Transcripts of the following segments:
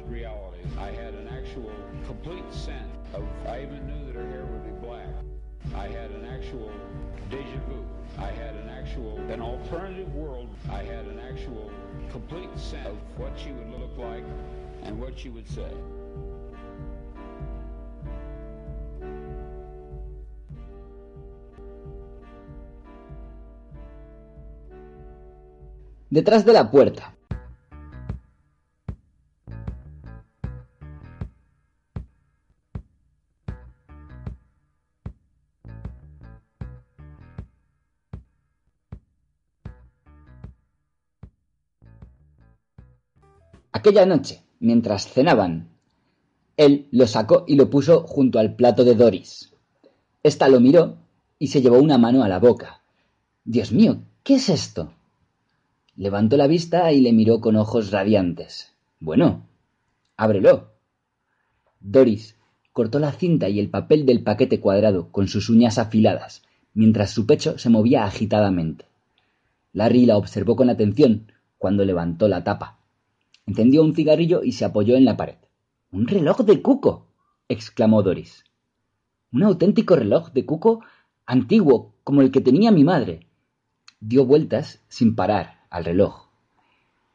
changed reality. I had an actual complete sense of, I even knew that her hair would be black. I had an actual deja vu. I had an actual, an alternative world. I had an actual complete sense of what she would look like and what she would say. Detrás de la puerta. Aquella noche, mientras cenaban, él lo sacó y lo puso junto al plato de Doris. Esta lo miró y se llevó una mano a la boca. Dios mío, ¿qué es esto? Levantó la vista y le miró con ojos radiantes. Bueno, ábrelo. Doris cortó la cinta y el papel del paquete cuadrado con sus uñas afiladas, mientras su pecho se movía agitadamente. Larry la observó con atención cuando levantó la tapa. Encendió un cigarrillo y se apoyó en la pared. ¡Un reloj de cuco! exclamó Doris. Un auténtico reloj de cuco antiguo, como el que tenía mi madre. Dio vueltas sin parar al reloj.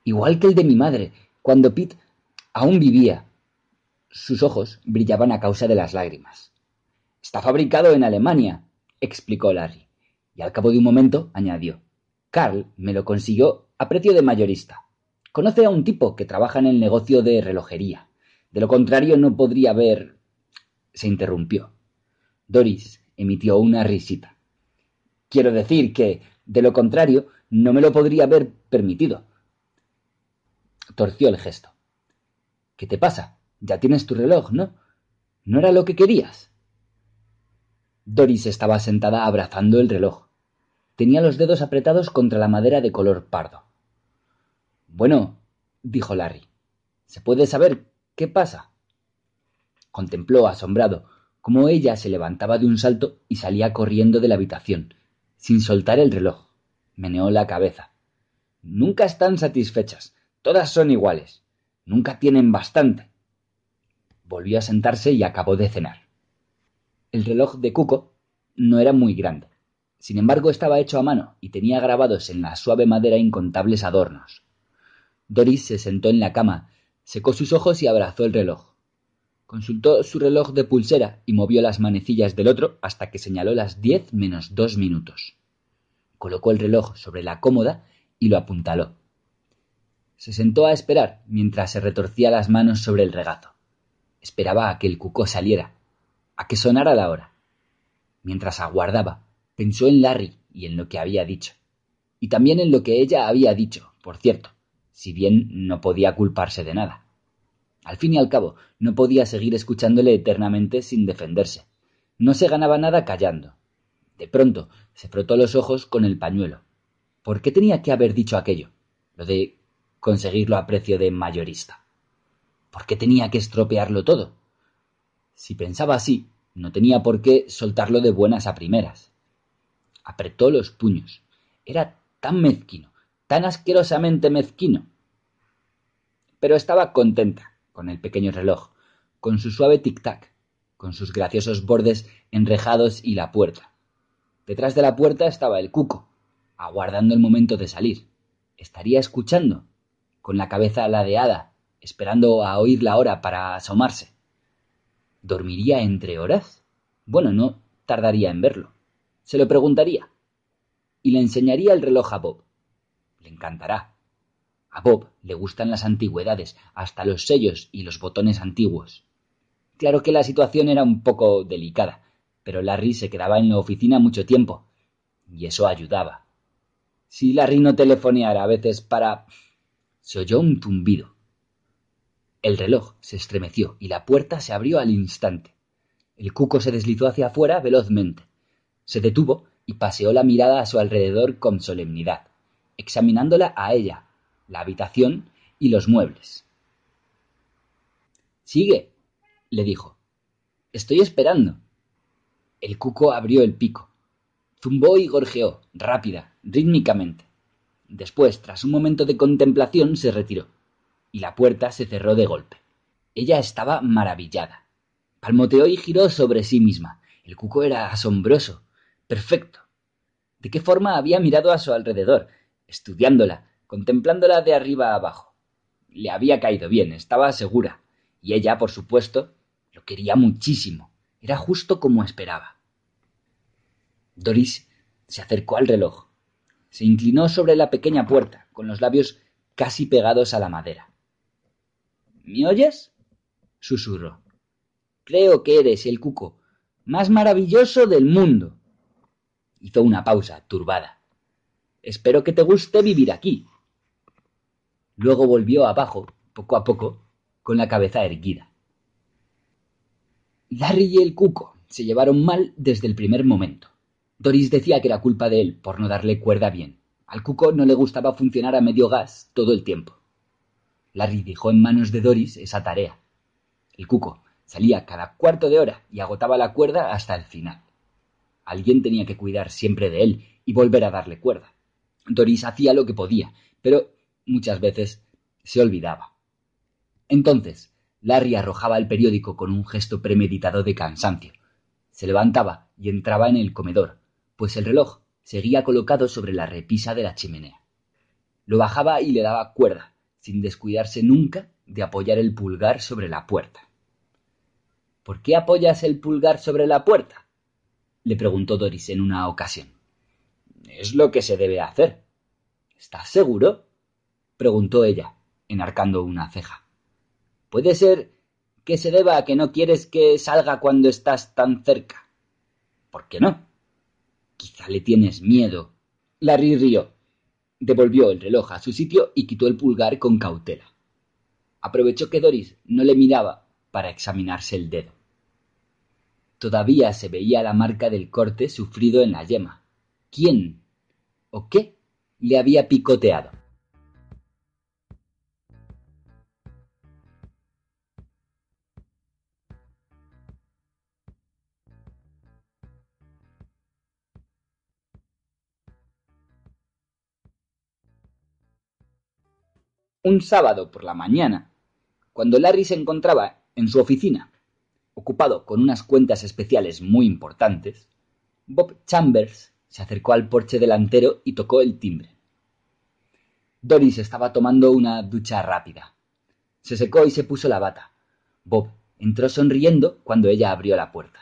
Igual que el de mi madre, cuando Pete aún vivía. Sus ojos brillaban a causa de las lágrimas. Está fabricado en Alemania, explicó Larry, y al cabo de un momento añadió. Carl me lo consiguió a precio de mayorista. Conoce a un tipo que trabaja en el negocio de relojería. De lo contrario no podría haber... se interrumpió. Doris emitió una risita. Quiero decir que, de lo contrario, no me lo podría haber permitido. Torció el gesto. ¿Qué te pasa? Ya tienes tu reloj, ¿no? ¿No era lo que querías? Doris estaba sentada abrazando el reloj. Tenía los dedos apretados contra la madera de color pardo. Bueno, dijo Larry, ¿se puede saber qué pasa? Contempló asombrado cómo ella se levantaba de un salto y salía corriendo de la habitación, sin soltar el reloj. Meneó la cabeza. Nunca están satisfechas. Todas son iguales. Nunca tienen bastante. Volvió a sentarse y acabó de cenar. El reloj de Cuco no era muy grande. Sin embargo, estaba hecho a mano y tenía grabados en la suave madera incontables adornos. Doris se sentó en la cama, secó sus ojos y abrazó el reloj. Consultó su reloj de pulsera y movió las manecillas del otro hasta que señaló las diez menos dos minutos. Colocó el reloj sobre la cómoda y lo apuntaló. Se sentó a esperar mientras se retorcía las manos sobre el regazo. Esperaba a que el cucó saliera, a que sonara la hora. Mientras aguardaba, pensó en Larry y en lo que había dicho. Y también en lo que ella había dicho, por cierto si bien no podía culparse de nada. Al fin y al cabo, no podía seguir escuchándole eternamente sin defenderse. No se ganaba nada callando. De pronto se frotó los ojos con el pañuelo. ¿Por qué tenía que haber dicho aquello? Lo de conseguirlo a precio de mayorista. ¿Por qué tenía que estropearlo todo? Si pensaba así, no tenía por qué soltarlo de buenas a primeras. Apretó los puños. Era tan mezquino, tan asquerosamente mezquino. Pero estaba contenta con el pequeño reloj, con su suave tic-tac, con sus graciosos bordes enrejados y la puerta. Detrás de la puerta estaba el cuco, aguardando el momento de salir. Estaría escuchando, con la cabeza ladeada, esperando a oír la hora para asomarse. ¿Dormiría entre horas? Bueno, no tardaría en verlo. Se lo preguntaría. Y le enseñaría el reloj a Bob le encantará. A Bob le gustan las antigüedades, hasta los sellos y los botones antiguos. Claro que la situación era un poco delicada, pero Larry se quedaba en la oficina mucho tiempo, y eso ayudaba. Si Larry no telefoneara a veces para... se oyó un zumbido. El reloj se estremeció y la puerta se abrió al instante. El cuco se deslizó hacia afuera velozmente. Se detuvo y paseó la mirada a su alrededor con solemnidad, examinándola a ella, la habitación y los muebles. Sigue, le dijo. Estoy esperando. El cuco abrió el pico. Zumbó y gorjeó, rápida, rítmicamente. Después, tras un momento de contemplación, se retiró, y la puerta se cerró de golpe. Ella estaba maravillada. Palmoteó y giró sobre sí misma. El cuco era asombroso, perfecto. ¿De qué forma había mirado a su alrededor, estudiándola, contemplándola de arriba a abajo? Le había caído bien, estaba segura. Y ella, por supuesto, lo quería muchísimo. Era justo como esperaba. Doris se acercó al reloj. Se inclinó sobre la pequeña puerta, con los labios casi pegados a la madera. ¿Me oyes? susurró. Creo que eres el cuco más maravilloso del mundo. Hizo una pausa, turbada. Espero que te guste vivir aquí. Luego volvió abajo, poco a poco, con la cabeza erguida. Larry y el cuco se llevaron mal desde el primer momento. Doris decía que era culpa de él por no darle cuerda bien. Al cuco no le gustaba funcionar a medio gas todo el tiempo. Larry dejó en manos de Doris esa tarea. El cuco salía cada cuarto de hora y agotaba la cuerda hasta el final. Alguien tenía que cuidar siempre de él y volver a darle cuerda. Doris hacía lo que podía, pero muchas veces se olvidaba. Entonces, Larry arrojaba el periódico con un gesto premeditado de cansancio. Se levantaba y entraba en el comedor, pues el reloj seguía colocado sobre la repisa de la chimenea. Lo bajaba y le daba cuerda, sin descuidarse nunca de apoyar el pulgar sobre la puerta. ¿Por qué apoyas el pulgar sobre la puerta? le preguntó Doris en una ocasión. Es lo que se debe hacer. ¿Estás seguro? preguntó ella, enarcando una ceja. Puede ser que se deba a que no quieres que salga cuando estás tan cerca. ¿Por qué no? Quizá le tienes miedo. Larry rió. Devolvió el reloj a su sitio y quitó el pulgar con cautela. Aprovechó que Doris no le miraba para examinarse el dedo. Todavía se veía la marca del corte sufrido en la yema. ¿Quién o qué le había picoteado? Un sábado por la mañana, cuando Larry se encontraba en su oficina, ocupado con unas cuentas especiales muy importantes, Bob Chambers se acercó al porche delantero y tocó el timbre. Doris estaba tomando una ducha rápida. Se secó y se puso la bata. Bob entró sonriendo cuando ella abrió la puerta.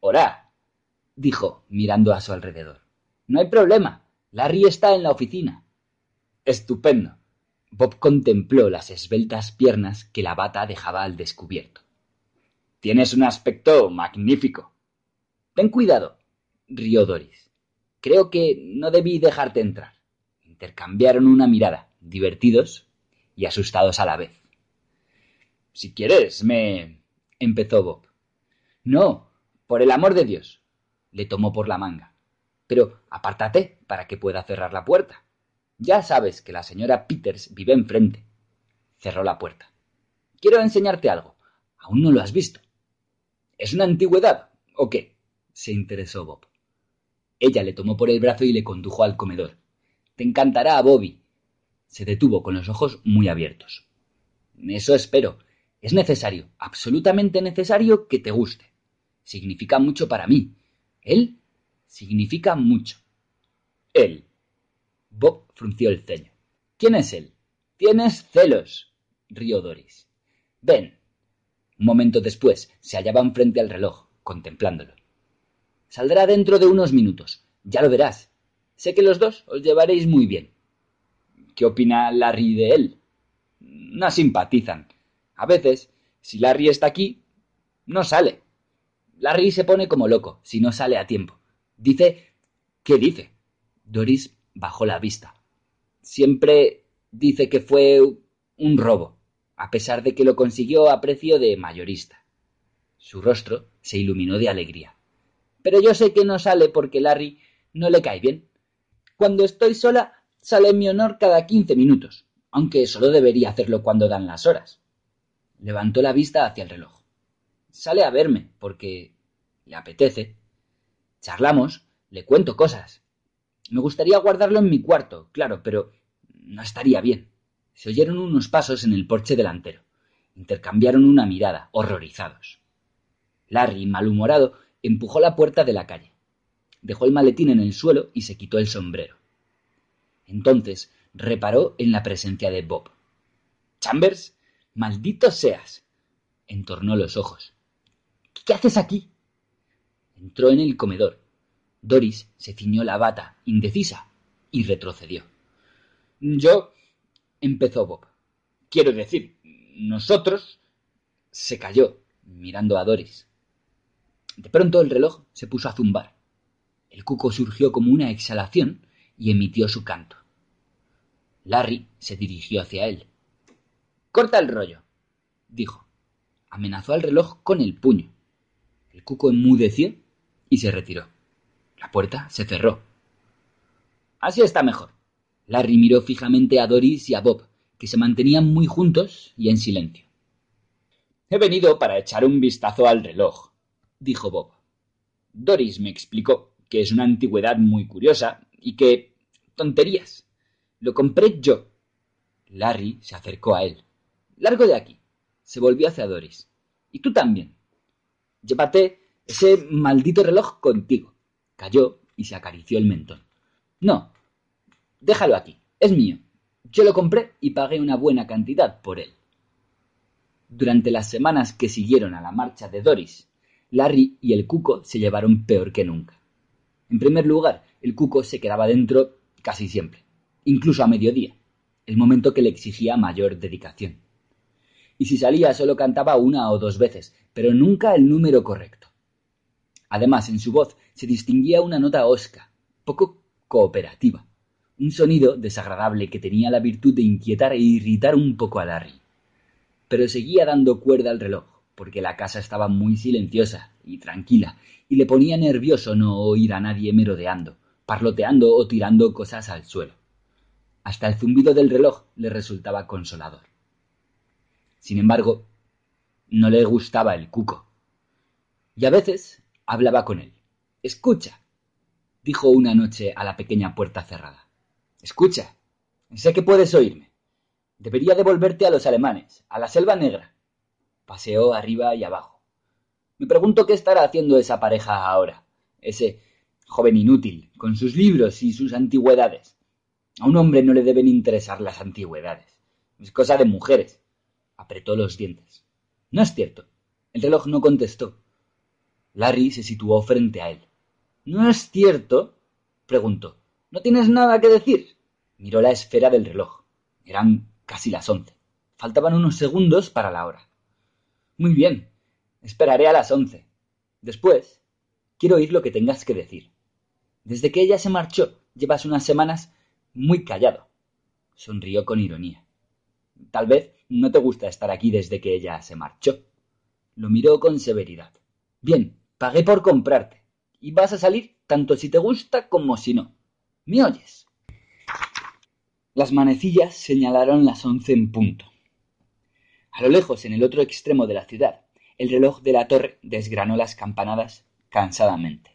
Hola, dijo, mirando a su alrededor. No hay problema. Larry está en la oficina. Estupendo. Bob contempló las esbeltas piernas que la bata dejaba al descubierto. Tienes un aspecto magnífico. Ten cuidado, rió Doris. Creo que no debí dejarte entrar. Intercambiaron una mirada, divertidos y asustados a la vez. Si quieres, me. empezó Bob. No, por el amor de Dios. Le tomó por la manga. Pero apártate para que pueda cerrar la puerta. Ya sabes que la señora Peters vive enfrente. Cerró la puerta. Quiero enseñarte algo. Aún no lo has visto. ¿Es una antigüedad o qué? se interesó Bob. Ella le tomó por el brazo y le condujo al comedor. Te encantará, Bobby. Se detuvo con los ojos muy abiertos. Eso espero. Es necesario, absolutamente necesario que te guste. Significa mucho para mí. Él significa mucho. Él. Bob frunció el ceño. ¿Quién es él? Tienes celos, rió Doris. Ven. Un momento después se hallaban frente al reloj, contemplándolo. Saldrá dentro de unos minutos. Ya lo verás. Sé que los dos os llevaréis muy bien. ¿Qué opina Larry de él? No simpatizan. A veces Si Larry está aquí, no sale. Larry se pone como loco si no sale a tiempo. Dice... ¿Qué dice? Doris bajó la vista. Siempre dice que fue un robo, a pesar de que lo consiguió a precio de mayorista. Su rostro se iluminó de alegría. Pero yo sé que no sale porque Larry no le cae bien. Cuando estoy sola, sale en mi honor cada quince minutos, aunque solo debería hacerlo cuando dan las horas. Levantó la vista hacia el reloj. Sale a verme, porque le apetece. Charlamos, le cuento cosas. Me gustaría guardarlo en mi cuarto, claro, pero no estaría bien. Se oyeron unos pasos en el porche delantero. Intercambiaron una mirada, horrorizados. Larry, malhumorado, empujó la puerta de la calle. Dejó el maletín en el suelo y se quitó el sombrero. Entonces reparó en la presencia de Bob. Chambers, maldito seas. Entornó los ojos. ¿Qué haces aquí? Entró en el comedor. Doris se ciñó la bata, indecisa, y retrocedió. Yo. empezó Bob. Quiero decir, nosotros. se calló, mirando a Doris. De pronto el reloj se puso a zumbar. El cuco surgió como una exhalación y emitió su canto. Larry se dirigió hacia él. Corta el rollo, dijo. Amenazó al reloj con el puño. El cuco enmudeció y se retiró. La puerta se cerró. Así está mejor. Larry miró fijamente a Doris y a Bob, que se mantenían muy juntos y en silencio. He venido para echar un vistazo al reloj, dijo Bob. Doris me explicó que es una antigüedad muy curiosa y que... tonterías. Lo compré yo. Larry se acercó a él. Largo de aquí. Se volvió hacia Doris. Y tú también. Llévate ese maldito reloj contigo. Cayó y se acarició el mentón. No. Déjalo aquí. Es mío. Yo lo compré y pagué una buena cantidad por él. Durante las semanas que siguieron a la marcha de Doris, Larry y el cuco se llevaron peor que nunca. En primer lugar, el cuco se quedaba dentro casi siempre, incluso a mediodía, el momento que le exigía mayor dedicación. Y si salía solo cantaba una o dos veces, pero nunca el número correcto. Además, en su voz se distinguía una nota osca, poco cooperativa, un sonido desagradable que tenía la virtud de inquietar e irritar un poco a Larry. Pero seguía dando cuerda al reloj, porque la casa estaba muy silenciosa y tranquila, y le ponía nervioso no oír a nadie merodeando, parloteando o tirando cosas al suelo. Hasta el zumbido del reloj le resultaba consolador. Sin embargo, no le gustaba el cuco. Y a veces hablaba con él. Escucha, dijo una noche a la pequeña puerta cerrada. Escucha, sé que puedes oírme. Debería devolverte a los alemanes, a la selva negra. Paseó arriba y abajo. Me pregunto qué estará haciendo esa pareja ahora, ese joven inútil, con sus libros y sus antigüedades. A un hombre no le deben interesar las antigüedades. Es cosa de mujeres. Apretó los dientes. No es cierto. El reloj no contestó. Larry se situó frente a él. ¿No es cierto? preguntó. ¿No tienes nada que decir? Miró la esfera del reloj. Eran casi las once. Faltaban unos segundos para la hora. Muy bien. Esperaré a las once. Después, quiero oír lo que tengas que decir. Desde que ella se marchó, llevas unas semanas muy callado. Sonrió con ironía. Tal vez no te gusta estar aquí desde que ella se marchó. Lo miró con severidad. Bien, pagué por comprarte. Y vas a salir tanto si te gusta como si no. ¿Me oyes? Las manecillas señalaron las once en punto. A lo lejos, en el otro extremo de la ciudad, el reloj de la torre desgranó las campanadas cansadamente.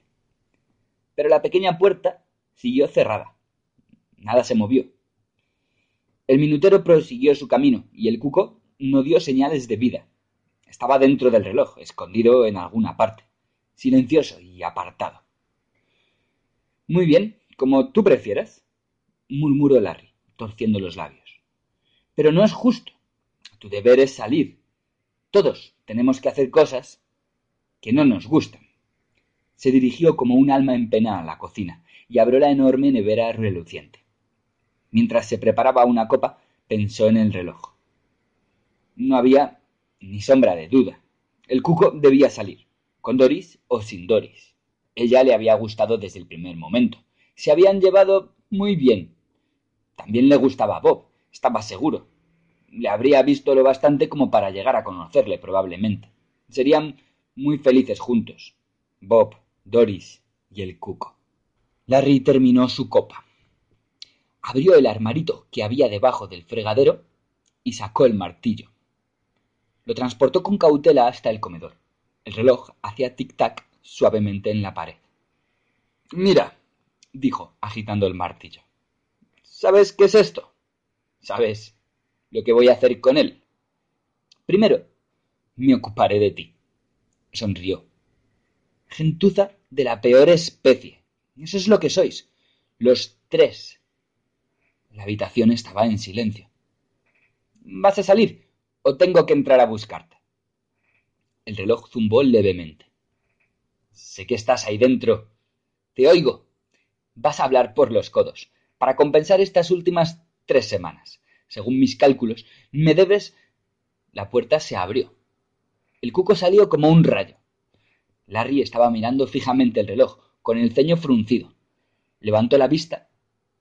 Pero la pequeña puerta siguió cerrada. Nada se movió. El minutero prosiguió su camino y el cuco no dio señales de vida. Estaba dentro del reloj, escondido en alguna parte, silencioso y apartado. Muy bien, como tú prefieras, murmuró Larry, torciendo los labios. Pero no es justo. Tu deber es salir. Todos tenemos que hacer cosas que no nos gustan. Se dirigió como un alma en pena a la cocina y abrió la enorme nevera reluciente. Mientras se preparaba una copa, pensó en el reloj. No había Ni sombra de duda. El cuco debía salir, con Doris o sin Doris. Ella le había gustado desde el primer momento. Se habían llevado muy bien. También le gustaba a Bob, estaba seguro. Le habría visto lo bastante como para llegar a conocerle, probablemente. Serían muy felices juntos. Bob, Doris y el cuco. Larry terminó su copa. Abrió el armarito que había debajo del fregadero y sacó el martillo. Lo transportó con cautela hasta el comedor. El reloj hacía tic-tac suavemente en la pared. Mira, dijo, agitando el martillo. ¿Sabes qué es esto? ¿Sabes lo que voy a hacer con él? Primero, me ocuparé de ti. Sonrió. Gentuza de la peor especie. Eso es lo que sois. Los tres. La habitación estaba en silencio. ¿Vas a salir? ¿O tengo que entrar a buscarte? El reloj zumbó levemente. Sé que estás ahí dentro. Te oigo. Vas a hablar por los codos. Para compensar estas últimas tres semanas. Según mis cálculos, me debes. La puerta se abrió. El cuco salió como un rayo. Larry estaba mirando fijamente el reloj, con el ceño fruncido. Levantó la vista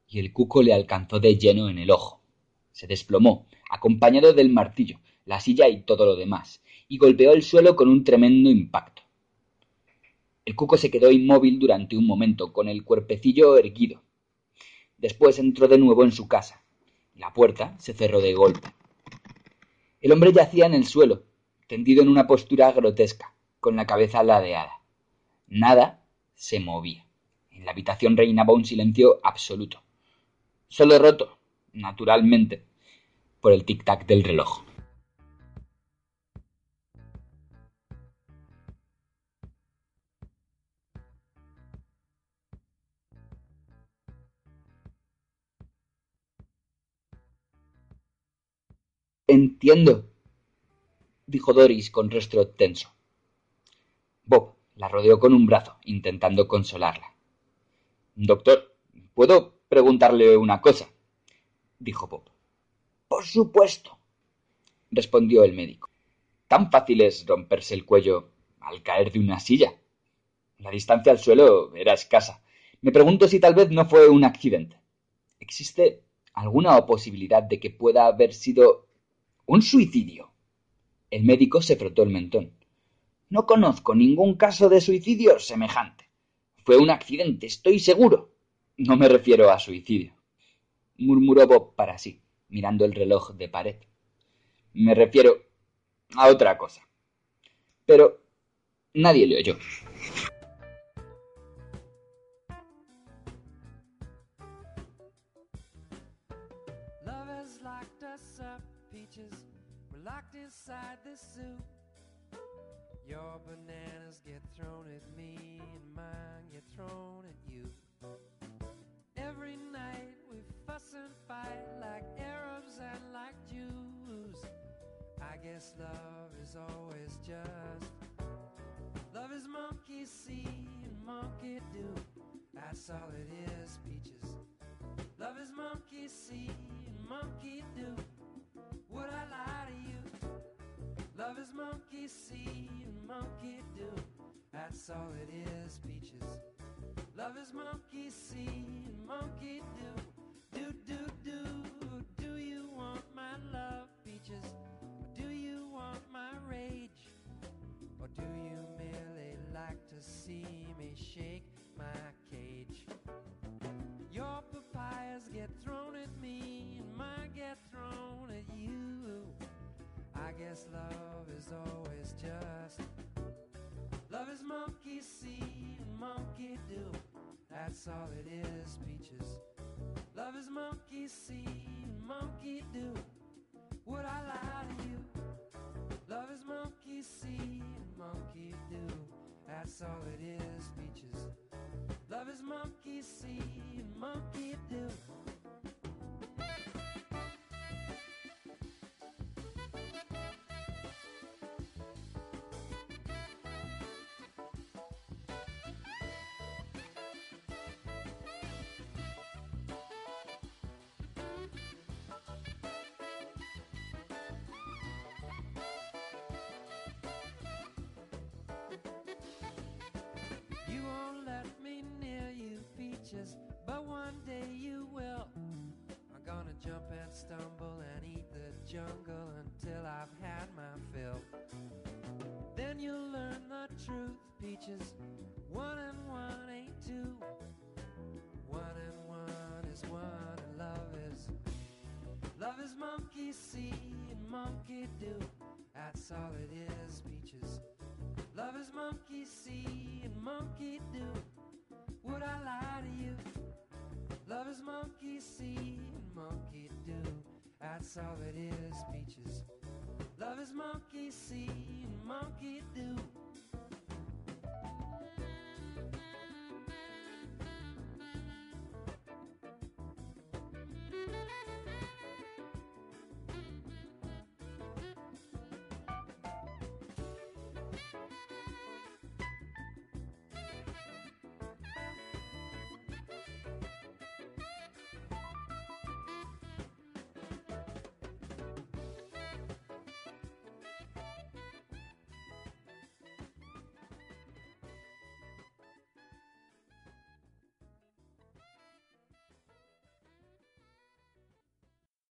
y el cuco le alcanzó de lleno en el ojo. Se desplomó, acompañado del martillo, la silla y todo lo demás, y golpeó el suelo con un tremendo impacto. El cuco se quedó inmóvil durante un momento, con el cuerpecillo erguido. Después entró de nuevo en su casa. La puerta se cerró de golpe. El hombre yacía en el suelo, tendido en una postura grotesca, con la cabeza ladeada. Nada se movía. En la habitación reinaba un silencio absoluto. Solo roto, naturalmente, por el tic-tac del reloj. Entiendo, dijo Doris con rostro tenso. Bob la rodeó con un brazo, intentando consolarla. Doctor, ¿puedo preguntarle una cosa? dijo Bob. Por supuesto, respondió el médico. Tan fácil es romperse el cuello al caer de una silla. La distancia al suelo era escasa. Me pregunto si tal vez no fue un accidente. ¿Existe alguna posibilidad de que pueda haber sido un suicidio? El médico se frotó el mentón. No conozco ningún caso de suicidio semejante. Fue un accidente, estoy seguro. No me refiero a suicidio, murmuró Bob para sí, mirando el reloj de pared. Me refiero a otra cosa. Pero nadie le oyó. Your bananas get thrown at me and mine get thrown at you. Every night we fuss and fight like Arabs and like Jews. I guess love is always just love is monkey see and monkey do. That's all it is, peaches. Love is monkey see and monkey do. Love is monkey see and monkey do. That's all it is, peaches. Love is monkey see and monkey do. Do, do, do. Do you want my love, peaches? Or do you want my rage? Or do you merely like to see me shake my cage? Your papayas get thrown at me and mine get thrown at you. I guess love is always just. Love is monkey see and monkey do. That's all it is, peaches. Love is monkey see and monkey do. Would I lie to you? Love is monkey see and monkey do. That's all it is, peaches. Love is monkey see and monkey do but one day you will. I'm gonna jump and stumble and eat the jungle until I've had my fill. Then you'll learn the truth, peaches. One and one ain't two. One and one is one, and love is. Love is monkey see and monkey do. That's all it is, peaches. Love is monkey see and monkey do. Would I lie to you? Love is monkey see and monkey do. That's all it is, peaches. Love is monkey see and monkey do.